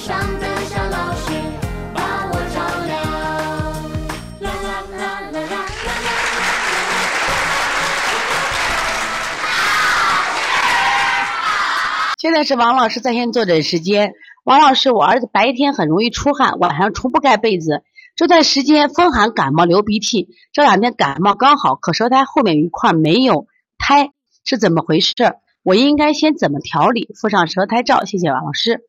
上的小老师把我照亮。现在是王老师在线坐诊时间，王老师，我儿子白天很容易出汗，晚上从不盖被子，这段时间风寒感冒流鼻涕，这两天感冒刚好，可舌苔后面一块没有苔，是怎么回事？我应该先怎么调理？附上舌苔照，谢谢王老师。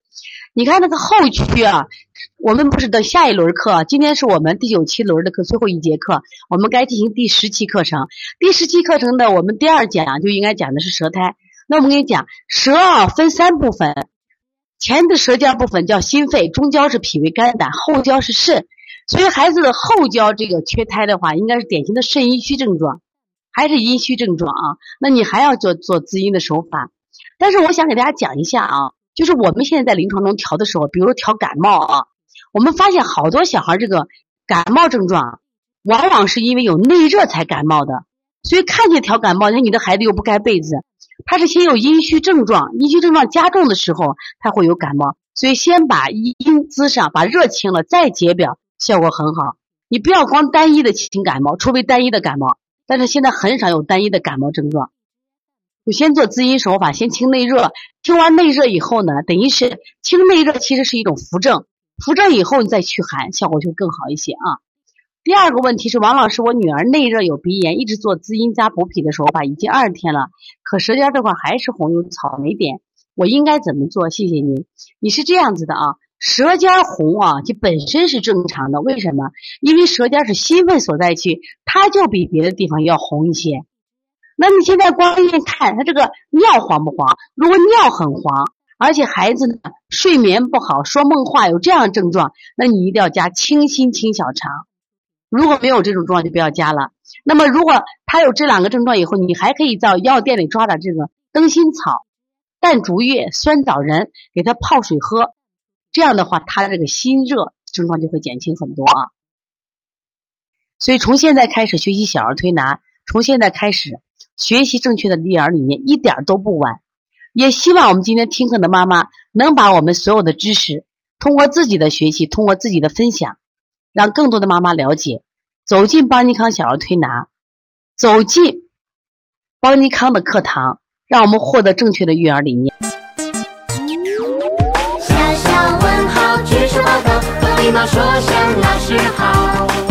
你看那个后区啊，我们不是等下一轮课，今天是我们第九期轮的课最后一节课，我们该进行第十期课程。第十期课程的我们第二讲就应该讲的是舌苔。那我们跟你讲，舌啊分三部分，前的舌尖部分叫心肺，中焦是脾胃肝胆，后焦是肾。所以孩子的后焦这个缺胎的话，应该是典型的肾阴虚症状，还是阴虚症状啊？那你还要做做滋阴的手法。但是我想给大家讲一下啊，就是我们现在在临床中调的时候，比如调感冒啊，我们发现好多小孩这个感冒症状，往往是因为有内热才感冒的。所以看见调感冒，那你的孩子又不盖被子。他是先有阴虚症状，阴虚症状加重的时候，他会有感冒。所以先把阴滋上，把热清了，再解表，效果很好。你不要光单一的清感冒，除非单一的感冒。但是现在很少有单一的感冒症状。就先做滋阴手法，先清内热。清完内热以后呢，等于是清内热，其实是一种扶正。扶正以后你再驱寒，效果就更好一些啊。第二个问题是，王老师，我女儿内热有鼻炎，一直做滋阴加补脾的手法，已经二十天了，可舌尖这块还是红，有草莓点，我应该怎么做？谢谢您。你是这样子的啊，舌尖红啊，就本身是正常的，为什么？因为舌尖是心肺所在区，它就比别的地方要红一些。那你现在光一看，他这个尿黄不黄？如果尿很黄，而且孩子呢睡眠不好，说梦话有这样的症状，那你一定要加清心清小肠。如果没有这种症状，就不要加了。那么，如果他有这两个症状以后，你还可以到药店里抓点这个灯心草、淡竹叶、酸枣仁，给他泡水喝。这样的话，他这个心热症状就会减轻很多啊。所以，从现在开始学习小儿推拿，从现在开始学习正确的育儿理念，一点都不晚。也希望我们今天听课的妈妈能把我们所有的知识，通过自己的学习，通过自己的分享。让更多的妈妈了解，走进邦尼康小儿推拿，走进邦尼康的课堂，让我们获得正确的育儿理念。说声老师好。